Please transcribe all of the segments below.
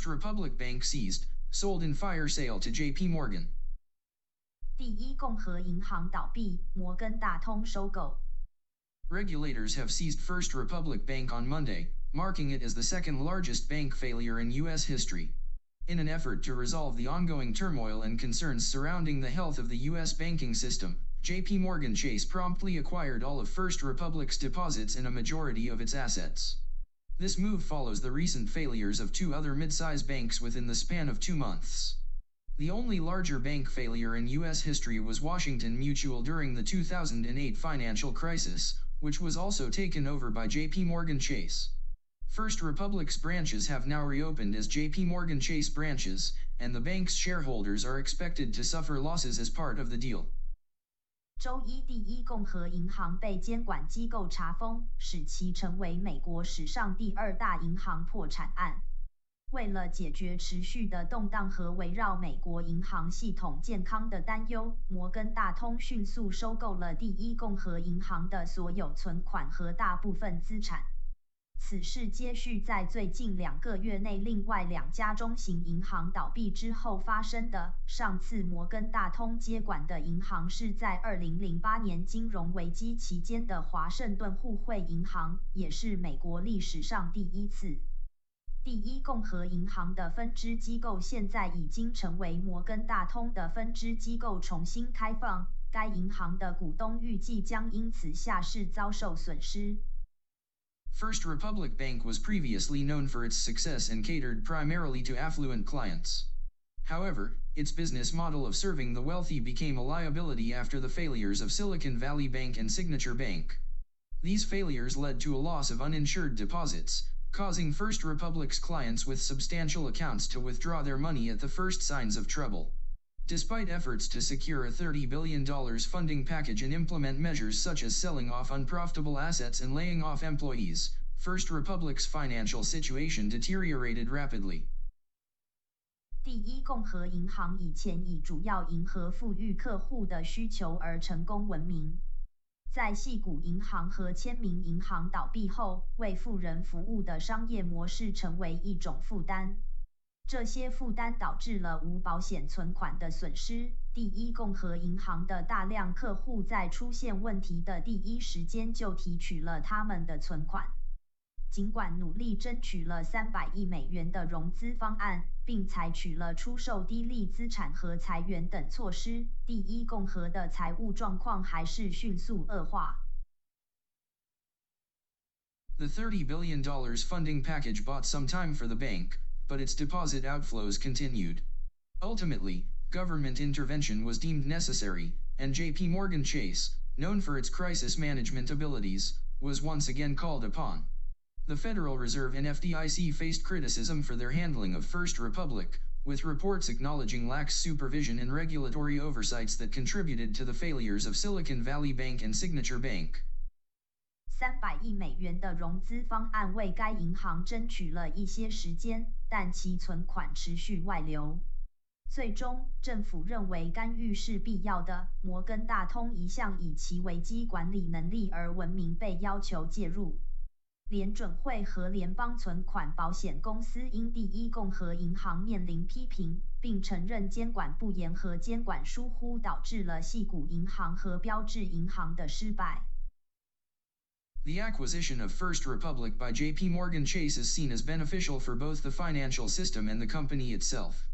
First Republic Bank seized, sold in fire sale to JP Morgan. 第一共和银行倒闭，摩根大通收购。 Regulators have seized First Republic Bank on Monday, marking it as the second largest bank failure in U.S. history. In an effort to resolve the ongoing turmoil and concerns surrounding the health of the U.S. banking system, JP Morgan Chase promptly acquired all of First Republic's deposits and a majority of its assets. This move follows the recent failures of two other mid-sized banks within the span of two months. The only larger bank failure in U.S. history was Washington Mutual during the 2008 financial crisis, which was also taken over by JP Morgan Chase. First Republic's branches have now reopened as JP Morgan Chase branches, and the bank's shareholders are expected to suffer losses as part of the deal. 周一，第一共和银行被监管机构查封，使其成为美国史上第二大银行破产案。为了解决持续的动荡和围绕美国银行系统健康的担忧，摩根大通迅速收购了第一共和银行的所有存款和大部分资产。此事接续在最近两个月内另外两家中型银行倒闭之后发生的。上次摩根大通接管的银行是在2008年金融危机期间的华盛顿互惠银行，也是美国历史上第一次。第一共和银行的分支机构现在已经成为摩根大通的分支机构重新开放，该银行的股东预计将因此下市遭受损失。First Republic Bank was previously known for its success and catered primarily to affluent clients. However, its business model of serving the wealthy became a liability after the failures of Silicon Valley Bank and Signature Bank. These failures led to a loss of uninsured deposits, causing First Republic's clients with substantial accounts to withdraw their money at the first signs of trouble. Despite efforts to secure a $30 billion funding package and implement measures such as selling off unprofitable assets and laying off employees, First Republic's financial situation deteriorated rapidly. 第一共和银行以前以主要迎合富裕客户的需求而成功闻名。在系谷银行和签名银行倒闭后，为富人服务的商业模式成为一种负担。 这些负担导致了无保险存款的损失。第一共和银行的大量客户在出现问题的第一时间就提取了他们的存款。尽管努力争取了三百亿美元的融资方案，并采取了出售低利资产和裁员等措施，第一共和的财务状况还是迅速恶化。The $30 billion dollars funding package bought some time for the bank, but its deposit outflows continued. Ultimately, government intervention was deemed necessary, and JP Morgan Chase, known for its crisis management abilities, was once again called upon. The Federal Reserve and FDIC faced criticism for their handling of First Republic, with reports acknowledging lax supervision and regulatory oversights that contributed to the failures of Silicon Valley Bank and Signature Bank. 三百亿美元的融资方案为该银行争取了一些时间，但其存款持续外流。最终，政府认为干预是必要的。摩根大通一向以其危机管理能力而闻名，被要求介入。联准会和联邦存款保险公司因第一共和银行面临批评，并承认监管不严和监管疏忽导致了系谷银行和标志银行的失败。The acquisition of First Republic by JP Morgan Chase is seen as beneficial for both the financial system and the company itself.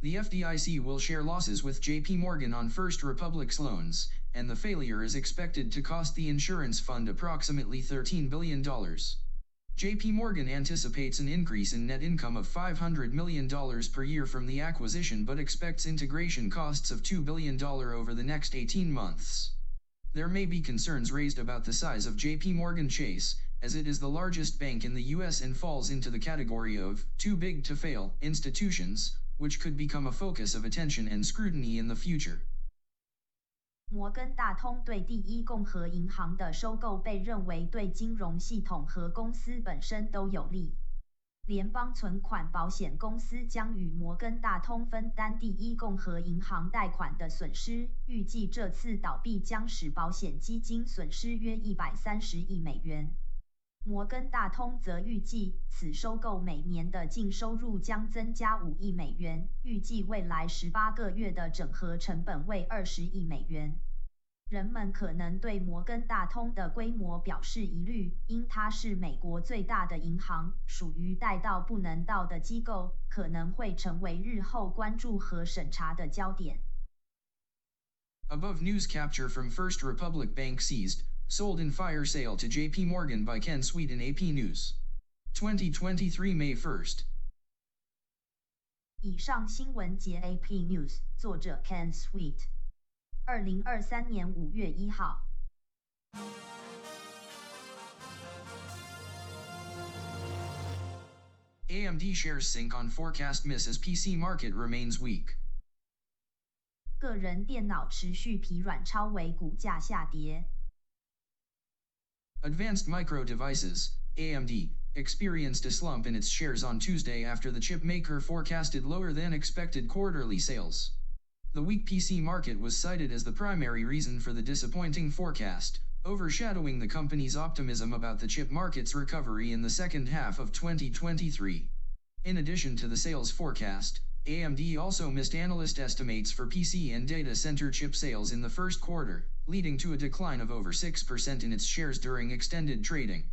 The FDIC will share losses with JP Morgan on First Republic's loans, and the failure is expected to cost the insurance fund approximately $13 billion. JP Morgan anticipates an increase in net income of $500 million per year from the acquisition but expects integration costs of $2 billion over the next 18 months. There may be concerns raised about the size of JP Morgan Chase, as it is the largest bank in the US and falls into the category of too big to fail institutions, which could become a focus of attention and scrutiny in the future. 摩根大通对第一共和银行的收购被认为对金融系统和公司本身都有利。 联邦存款保险公司将与摩根大通分担第一共和银行贷款的损失，预计这次倒闭将使保险基金损失约一百三十亿美元。摩根大通则预计，此收购每年的净收入将增加五亿美元，预计未来十八个月的整合成本为二十亿美元。人们可能对摩根大通的规模表示疑虑，因它是美国最大的银行，属于带到不能到的机构，可能会成为日后关注和审查的焦点。Above news capture from First Republic Bank seized. Sold in fire sale to JP Morgan by Ken Sweet in AP News. 2023 May 1st. 以上新闻节 AP News，作者 Ken Sweet。 二零二三年五月一号。AMD shares sink on forecast miss as PC market remains weak. 个人电脑持续疲软，超微股价下跌。Advanced Micro Devices, AMD, experienced a slump in its shares on Tuesday after the chip maker forecasted lower than expected quarterly sales. The weak PC market was cited as the primary reason for the disappointing forecast, overshadowing the company's optimism about the chip market's recovery in the second half of 2023. In addition to the sales forecast, AMD also missed analyst estimates for PC and data center chip sales in the first quarter, leading to a decline of over 6% in its shares during extended trading.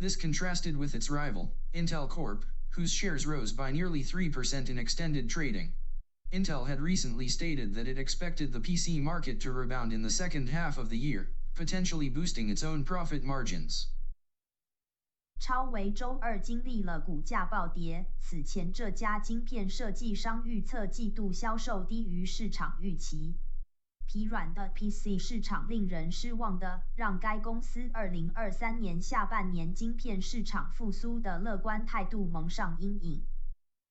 This contrasted with its rival, Intel Corp, whose shares rose by nearly 3% in extended trading. Intel had recently stated that it expected the PC market to rebound in the second half of the year, potentially boosting its own profit margins. 超维周二经历了股价暴跌。此前，这家晶片设计商预测季度销售低于市场预期。疲软的 PC 市场令人失望的，让该公司2023年下半年晶片市场复苏的乐观态度蒙上阴影。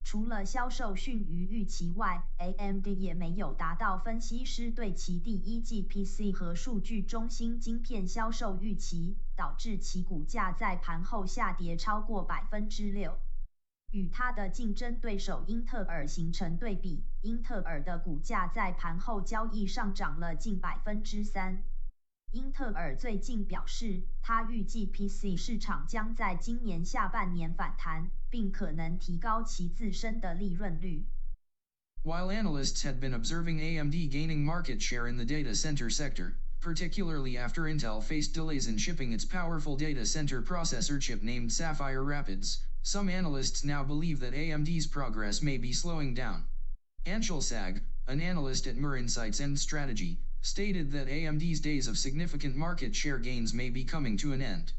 除了销售逊于预期外，AMD 也没有达到分析师对其第一季 PC 和数据中心晶片销售预期，导致其股价在盘后下跌超过百分之六。与它的竞争对手英特尔形成对比，英特尔的股价在盘后交易上涨了近百分之三。英特尔最近表示，他预计 PC 市场将在今年下半年反弹，并可能提高其自身的利润率。While analysts had been observing AMD gaining market share in the data center sector, particularly after Intel faced delays in shipping its powerful data center processor chip named Sapphire Rapids, some analysts now believe that AMD's progress may be slowing down. Anshel Sag, an analyst at Moor Insights and Strategy, stated that AMD's days of significant market share gains may be coming to an end.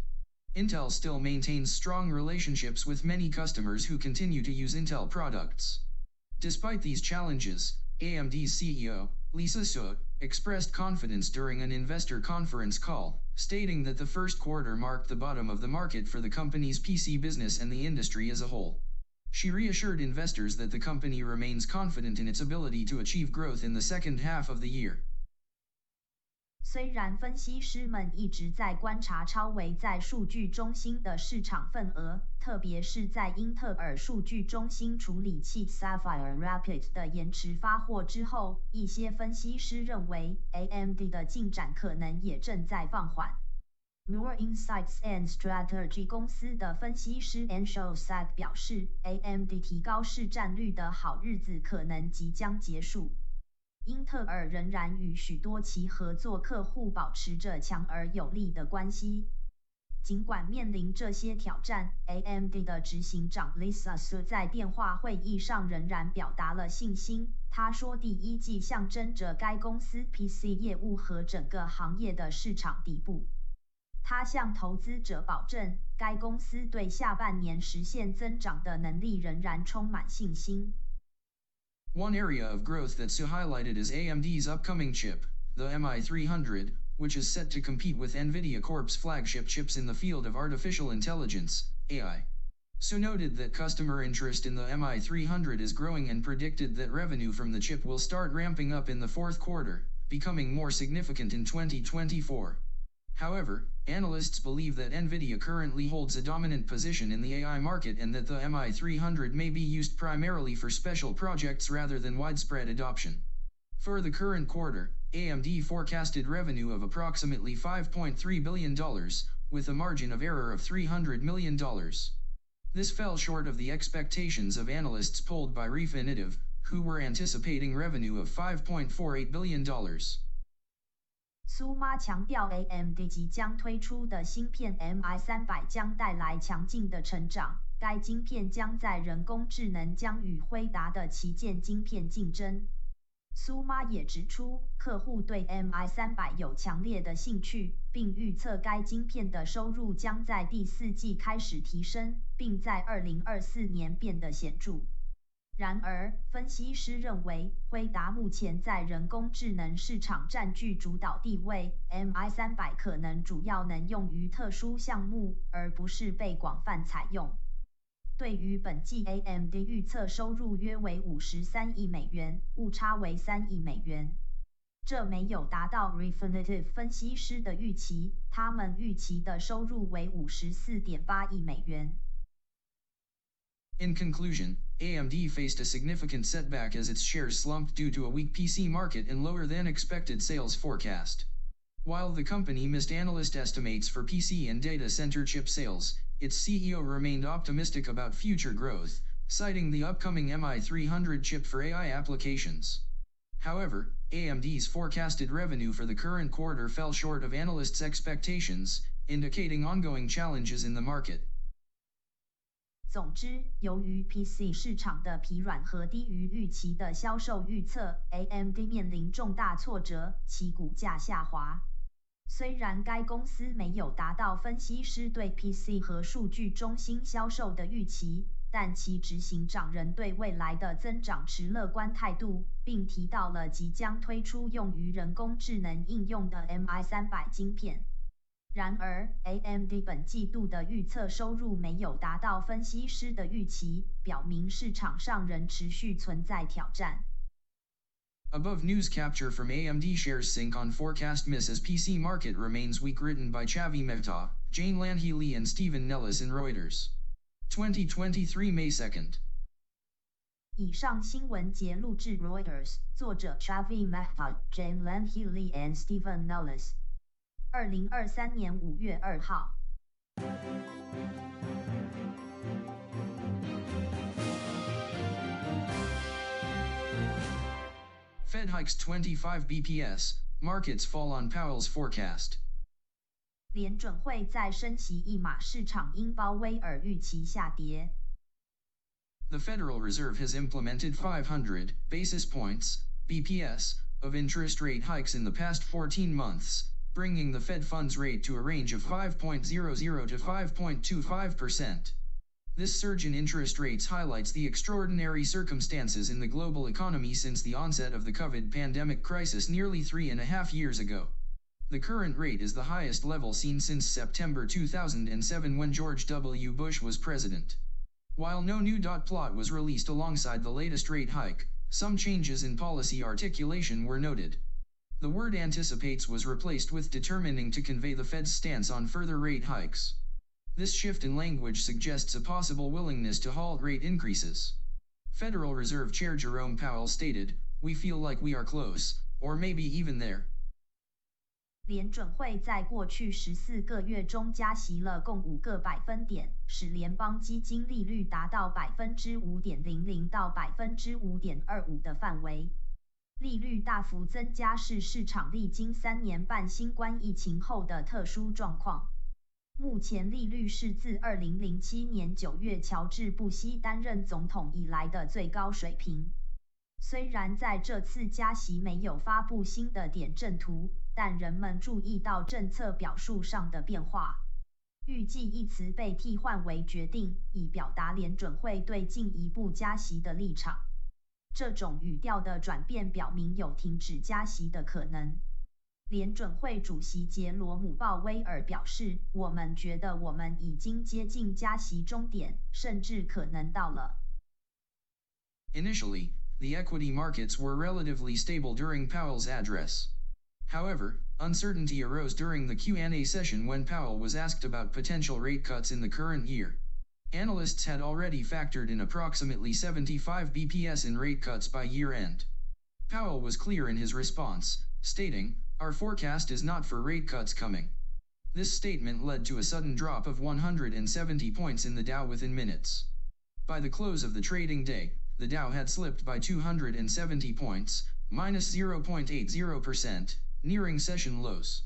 Intel still maintains strong relationships with many customers who continue to use Intel products. Despite these challenges, AMD's CEO, Lisa Su, expressed confidence during an investor conference call, stating that the first quarter marked the bottom of the market for the company's PC business and the industry as a whole. She reassured investors that the company remains confident in its ability to achieve growth in the second half of the year. 虽然分析师们一直在观察超维在数据中心的市场份额，特别是在英特尔数据中心处理器 Sapphire Rapids 的延迟发货之后，一些分析师认为 AMD 的进展可能也正在放缓。More Insights and Strategy 公司的分析师 Anshul Sag 表示，AMD 提高市占率的好日子可能即将结束。英特尔仍然与许多其合作客户保持着强而有力的关系。尽管面临这些挑战，AMD 的执行长 Lisa Su 在电话会议上仍然表达了信心。他说，第一季象征着该公司 PC 业务和整个行业的市场底部。他向投资者保证，该公司对下半年实现增长的能力仍然充满信心。One area of growth that Su highlighted is AMD's upcoming chip, the MI300, which is set to compete with NVIDIA Corp's flagship chips in the field of artificial intelligence, AI. Su noted that customer interest in the MI300 is growing and predicted that revenue from the chip will start ramping up in the fourth quarter, becoming more significant in 2024. However, analysts believe that NVIDIA currently holds a dominant position in the AI market and that the MI300 may be used primarily for special projects rather than widespread adoption. For the current quarter, AMD forecasted revenue of approximately $5.3 billion, with a margin of error of $300 million. This fell short of the expectations of analysts polled by Refinitiv, who were anticipating revenue of $5.48 billion. 苏妈强调，AMD 即将推出的芯片 MI 三百将带来强劲的成长。该晶片将在人工智能将与辉达的旗舰晶片竞争。苏妈也指出，客户对 MI 三百有强烈的兴趣，并预测该晶片的收入将在第四季开始提升，并在二零二四年变得显著。然而，分析师认为，辉达目前在人工智能市场占据主导地位，MI 三百可能主要能用于特殊项目，而不是被广泛采用。对于本季 AMD 预测收入约为五十三亿美元，误差为三亿美元，这没有达到 Refinitiv 分析师的预期，他们预期的收入为五十四点八亿美元。In conclusion, AMD faced a significant setback as its shares slumped due to a weak PC market and lower than expected sales forecast. While the company missed analyst estimates for PC and data center chip sales, its CEO remained optimistic about future growth, citing the upcoming MI300 chip for AI applications. However, AMD's forecasted revenue for the current quarter fell short of analysts' expectations, indicating ongoing challenges in the market. 总之，由于 PC 市场的疲软和低于预期的销售预测，AMD 面临重大挫折，其股价下滑。虽然该公司没有达到分析师对 PC 和数据中心销售的预期，但其执行长仍对未来的增长持乐观态度，并提到了即将推出用于人工智能应用的 MI 三百晶片。然而，AMD 本季度的预测收入没有达到分析师的预期，表明市场上仍持续存在挑战。Above news capture from AMD shares sync on forecast miss as PC market remains weak written by Chavi Mehta, Jane Lanhealy and Stephen Nellis in Reuters. 2023 May 2nd. 以上新闻节录自 Reuters，作者 Chavi Mehta、Jane Lanhealy and Stephen Nellis。二零二三年五月二号。Fed hikes 25 BPS, markets fall on Powell's forecast. 联准会在升息一码，市场因鲍威尔预期下跌。The Federal Reserve has implemented 500 basis points, BPS, of interest rate hikes in the past 14 months, bringing the Fed funds rate to a range of 5.00 to 5.25%. This surge in interest rates highlights the extraordinary circumstances in the global economy since the onset of the COVID pandemic crisis nearly three and a half years ago. The current rate is the highest level seen since September 2007 when George W. Bush was president. While no new dot plot was released alongside the latest rate hike, some changes in policy articulation were noted. The word anticipates was replaced with determining to convey the Fed's stance on further rate hikes. This shift in language suggests a possible willingness to halt rate increases. Federal Reserve Chair Jerome Powell stated, We feel like we are close, or maybe even there. 联准会在过去十四个月中加息了共五个百分点，使联邦基金利率达到百分之五点零零到百分之五点二五的范围。 利率大幅增加是市场历经三年半新冠疫情后的特殊状况。目前利率是自2007年9月乔治·布希担任总统以来的最高水平。虽然在这次加息没有发布新的点阵图，但人们注意到政策表述上的变化。预计一词被替换为“决定”，以表达联准会对进一步加息的立场。这种语调的转变表明有停止加息的可能。联准会主席杰罗姆·鲍威尔表示：“我们觉得我们已经接近加息终点，甚至可能到了。” Initially, the equity markets were relatively stable during Powell's address. However, uncertainty arose during the Q&A session when Powell was asked about potential rate cuts in the current year. Analysts had already factored in approximately 75 BPS in rate cuts by year end. Powell was clear in his response, stating, Our forecast is not for rate cuts coming. This statement led to a sudden drop of 170 points in the Dow within minutes. By the close of the trading day, the Dow had slipped by 270 points, minus 0.80%, nearing session lows.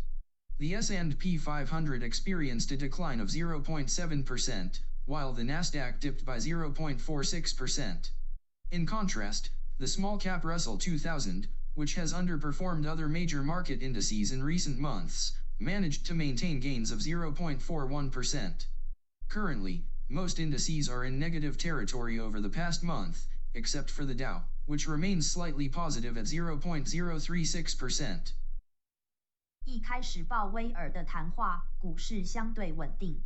The S&P 500 experienced a decline of 0.7%, while the Nasdaq dipped by 0.46%. In contrast, the small cap Russell 2000, which has underperformed other major market indices in recent months, managed to maintain gains of 0.41%. Currently, most indices are in negative territory over the past month, except for the Dow, which remains slightly positive at 0.036%. 一开始鲍威尔的谈话，股市相对稳定。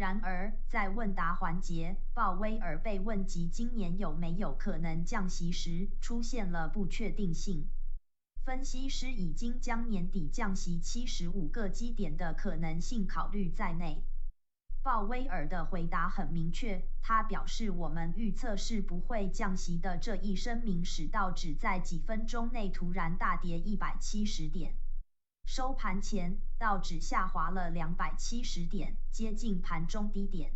然而，在问答环节，鲍威尔被问及今年有没有可能降息时，出现了不确定性。分析师已经将年底降息七十五个基点的可能性考虑在内。鲍威尔的回答很明确，他表示我们预测是不会降息的。这一声明使道指在几分钟内突然大跌一百七十点。收盘前，道指下滑了两百七十点，接近盘中低点。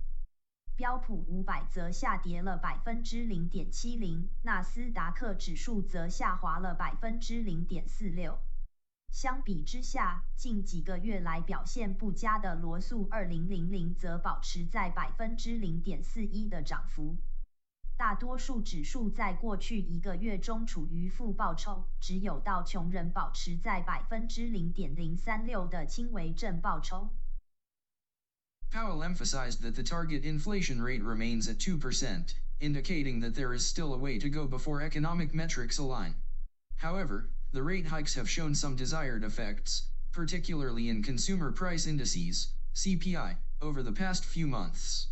标普五百则下跌了百分之零点七零，纳斯达克指数则下滑了百分之零点四六。相比之下，近几个月来表现不佳的罗素二零零零则保持在百分之零点四一的涨幅。大多数指数在过去一个月中处于负报酬，只有道琼人保持在百分之零点零三六的轻微正报酬。Powell emphasized that the target inflation rate remains at 2%, indicating that there is still a way to go before economic metrics align. However, the rate hikes have shown some desired effects, particularly in consumer price indices, CPI, over the past few months.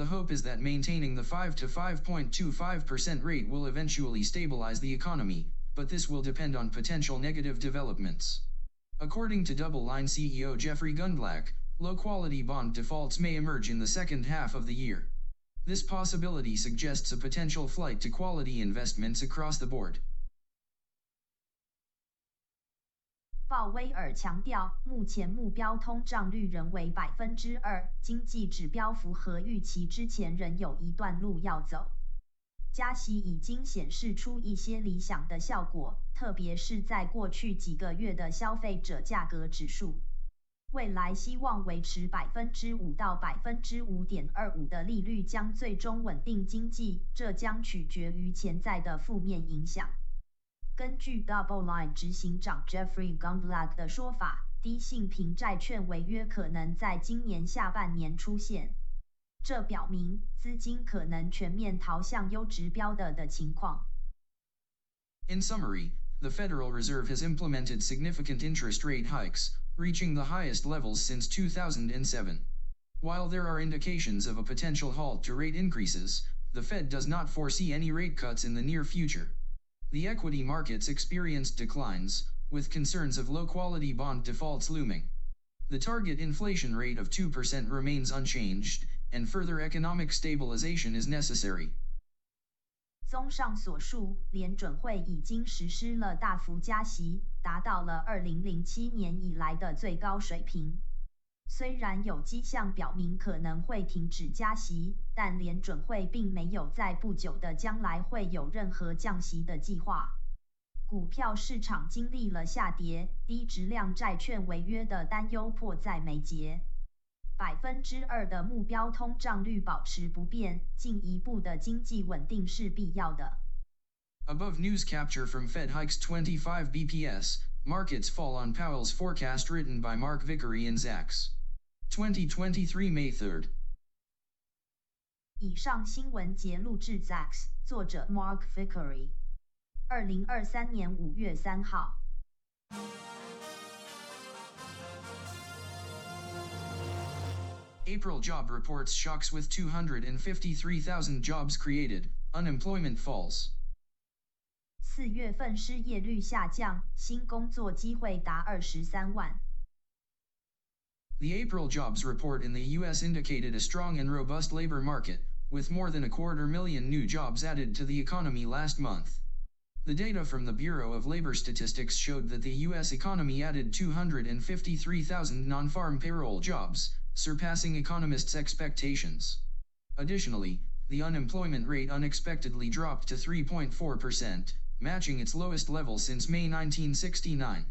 The hope is that maintaining the 5 to 5.25% rate will eventually stabilize the economy, but this will depend on potential negative developments. According to Double Line CEO Jeffrey Gundlach, low quality bond defaults may emerge in the second half of the year. This possibility suggests a potential flight to quality investments across the board. 鲍威尔强调，目前目标通胀率仍为百分之二，经济指标符合预期之前仍有一段路要走。加息已经显示出一些理想的效果，特别是在过去几个月的消费者价格指数。未来希望维持百分之五到百分之五点二五的利率将最终稳定经济，这将取决于潜在的负面影响。根据 Double Line 执行长 Jeffrey Gundlach 的说法，低信评债券违约可能在今年下半年出现。这表明资金可能全面逃向优质标的的情况。In summary, the Federal Reserve has implemented significant interest rate hikes, reaching the highest levels since 2007. While there are indications of a potential halt to rate increases, the Fed does not foresee any rate cuts in the near future. The equity markets experienced declines, with concerns of low-quality bond defaults looming. The target inflation rate of 2% remains unchanged, and further economic stabilization is necessary. 综上所述，联准会已经实施了大幅加息，达到了2007年以来的最高水平。 虽然有迹象表明可能会停止加息，但联准会并没有在不久的将来会有任何降息的计划。股票市场经历了下跌，低质量债券违约的担忧迫在眉睫。百分之二的目标通胀率保持不变，进一步的经济稳定是必要的。Above news capture from Fed hikes 25 BPS, markets fall on Powell's forecast written by Mark Vickery and Zacks. 2023 May 3rd. 以上新闻节录制 Zacks，作者 Mark Vickery，二零二三年五月三号。April job reports shocks with 253,000 jobs created, unemployment falls. 四月份失业率下降，新工作机会达二十三万。The April jobs report in the U.S. indicated a strong and robust labor market, with more than a quarter million new jobs added to the economy last month. The data from the Bureau of Labor Statistics showed that the U.S. economy added 253,000 non-farm payroll jobs, surpassing economists' expectations. Additionally, the unemployment rate unexpectedly dropped to 3.4%, matching its lowest level since May 1969.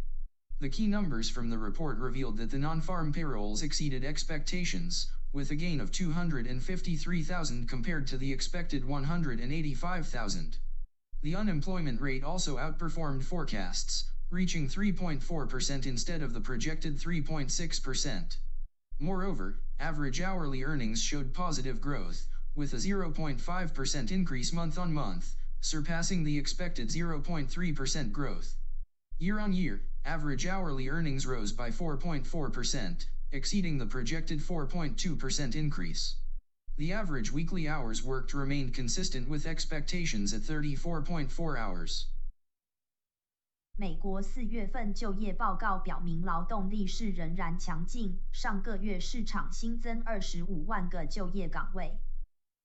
The key numbers from the report revealed that the non-farm payrolls exceeded expectations, with a gain of 253,000 compared to the expected 185,000. The unemployment rate also outperformed forecasts, reaching 3.4% instead of the projected 3.6%. Moreover, average hourly earnings showed positive growth, with a 0.5% increase month on month, surpassing the expected 0.3% growth. Year on year, average hourly earnings rose by 4.4%, exceeding the projected 4.2% increase. The average weekly hours worked remained consistent with expectations at 34.4 hours. 美国四月份就业报告表明，劳动力是仍然强劲。上个月市场新增二十五万个就业岗位。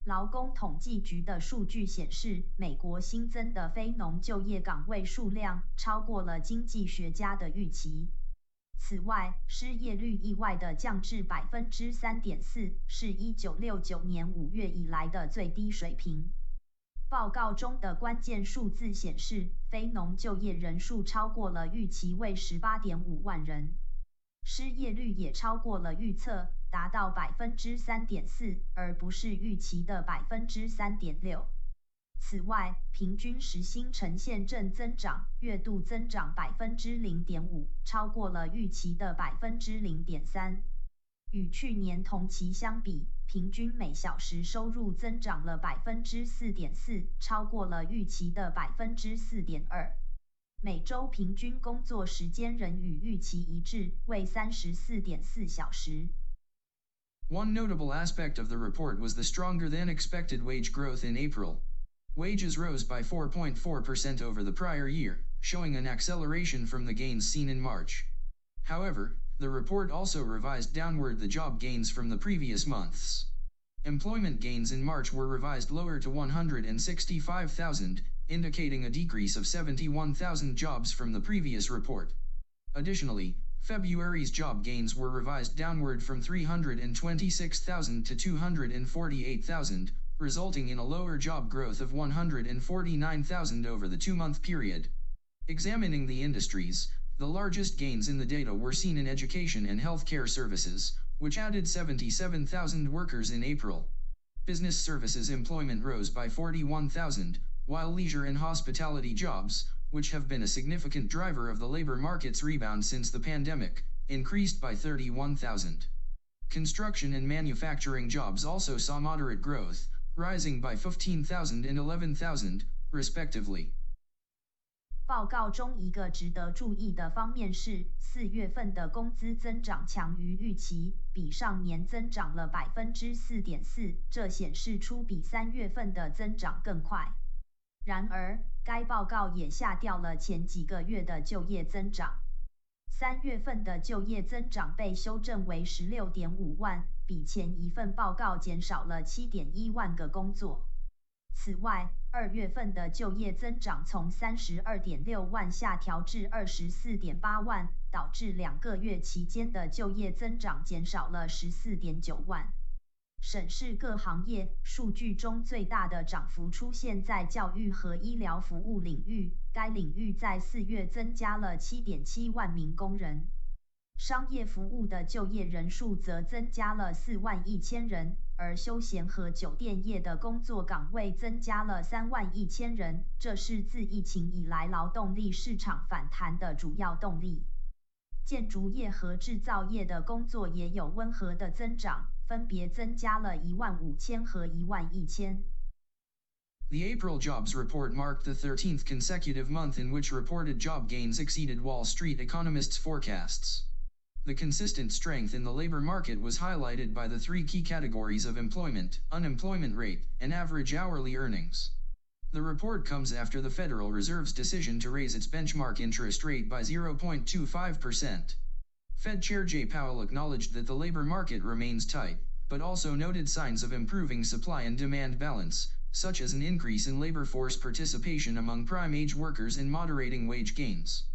劳工统计局的数据显示，美国新增的非农就业岗位数量超过了经济学家的预期。此外，失业率意外的降至百分之三点四，是一九六九年五月以来的最低水平。报告中的关键数字显示，非农就业人数超过了预期，为十八点五万人；失业率也超过了预测，达到百分之三点四，而不是预期的百分之三点六。此外，平均时薪呈现正增长，月度增长百分之零点五，超过了预期的百分之零点三。与去年同期相比，平均每小时收入增长了百分之四点四，超过了预期的百分之四点二。每周平均工作时间仍与预期一致，为三十四点四小时。One notable aspect of the report was the stronger than expected wage growth in April. Wages rose by 4.4% over the prior year, showing an acceleration from the gains seen in March. However, the report also revised downward the job gains from the previous months. Employment gains in March were revised lower to 165,000, indicating a decrease of 71,000 jobs from the previous report. Additionally, February's job gains were revised downward from 326,000 to 248,000, resulting in a lower job growth of 149,000 over the two-month period. Examining the industries, the largest gains in the data were seen in education and healthcare services, which added 77,000 workers in April. Business services employment rose by 41,000, while leisure and hospitality jobs, which have been a significant driver of the labor market's rebound since the pandemic, increased by 31,000. Construction and manufacturing jobs also saw moderate growth, rising by 15,000 and 11,000, respectively. 报告中一个值得注意的方面是，四月份的工资增长强于预期，比上年增长了百分之四点四，这显示出比三月份的增长更快。然而， 该报告也下调了前几个月的就业增长。三月份的就业增长被修正为十六点五万，比前一份报告减少了七点一万个工作。此外，二月份的就业增长从三十二点六万下调至二十四点八万，导致两个月期间的就业增长减少了十四点九万。审视各行业数据中最大的涨幅出现在教育和医疗服务领域，该领域在四月增加了七点七万名工人。商业服务的就业人数则增加了四万一千人，而休闲和酒店业的工作岗位增加了三万一千人，这是自疫情以来劳动力市场反弹的主要动力。建筑业和制造业的工作也有温和的增长。分别增加了一万五千和一万一千。The April jobs report marked the 13th consecutive month in which reported job gains exceeded Wall Street economists' forecasts. The consistent strength in the labor market was highlighted by the three key categories of employment, unemployment rate, and average hourly earnings. The report comes after the Federal Reserve's decision to raise its benchmark interest rate by 0.25%. Fed Chair Jay Powell acknowledged that the labor market remains tight, but also noted signs of improving supply and demand balance, such as an increase in labor force participation among prime age workers and moderating wage gains.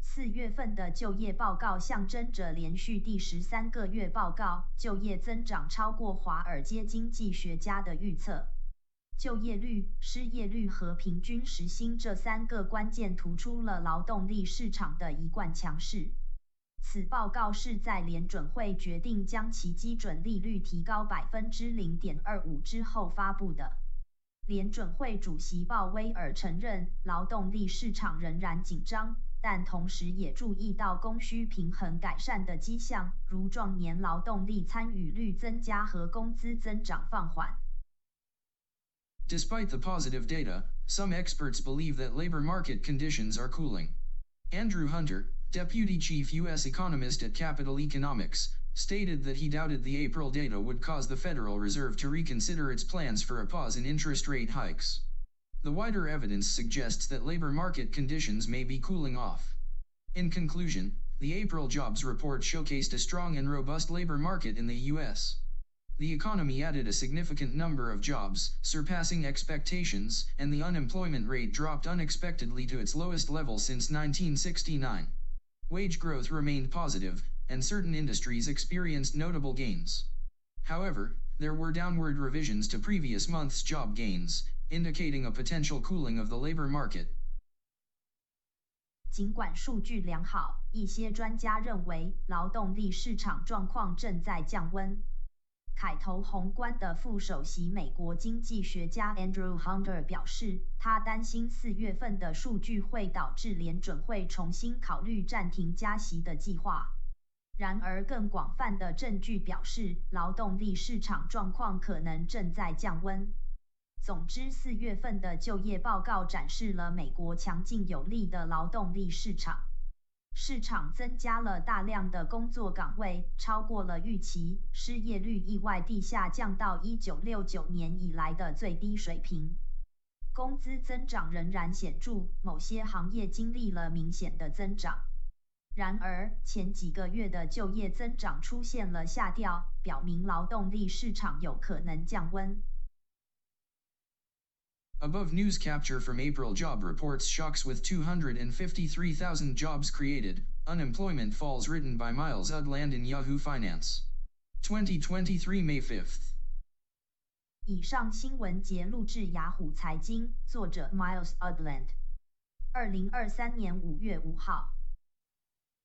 四月份的就业报告象征着连续第十三个月报告就业增长超过华尔街经济学家的预测。 就业率、失业率和平均时薪这三个关键突出了劳动力市场的一贯强势。此报告是在联准会决定将其基准利率提高百分之零点二五之后发布的。联准会主席鲍威尔承认，劳动力市场仍然紧张。但同时也注意到供需平衡改善的迹象，如壮年劳动力参与率增加和工资增长放缓。Despite the positive data, some experts believe that labor market conditions are cooling. Andrew Hunter, deputy chief U.S. economist at Capital Economics, stated that he doubted the April data would cause the Federal Reserve to reconsider its plans for a pause in interest rate hikes. The wider evidence suggests that labor market conditions may be cooling off. In conclusion, the April jobs report showcased a strong and robust labor market in the U.S. The economy added a significant number of jobs, surpassing expectations, and the unemployment rate dropped unexpectedly to its lowest level since 1969. Wage growth remained positive, and certain industries experienced notable gains. However, there were downward revisions to previous month's job gains, indicating a potential cooling of the labor market. 尽管数据良好，一些专家认为劳动力市场状况正在降温。 凯投宏观的副首席美国经济学家 Andrew Hunter 表示，他担心四月份的数据会导致联准会重新考虑暂停加息的计划。然而，更广泛的证据表示，劳动力市场状况可能正在降温。总之，四月份的就业报告展示了美国强劲有力的劳动力市场，市场增加了大量的工作岗位，超过了预期，失业率意外地下降到一九六九年以来的最低水平，工资增长仍然显著，某些行业经历了明显的增长。然而，前几个月的就业增长出现了下调，表明劳动力市场有可能降温。Above news capture from April job reports shocks with 253,000 jobs created, unemployment falls written by Miles Udland in Yahoo Finance. 2023 May 5th. 以上新闻节录制雅虎财经，作者 Miles Udland。二零二三年五月五号。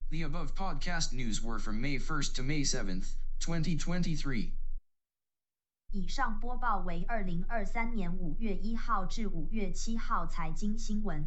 The above podcast news were from May 1st to May 7th, 2023. 以上播报为二零二三年五月一号至五月七号财经新闻。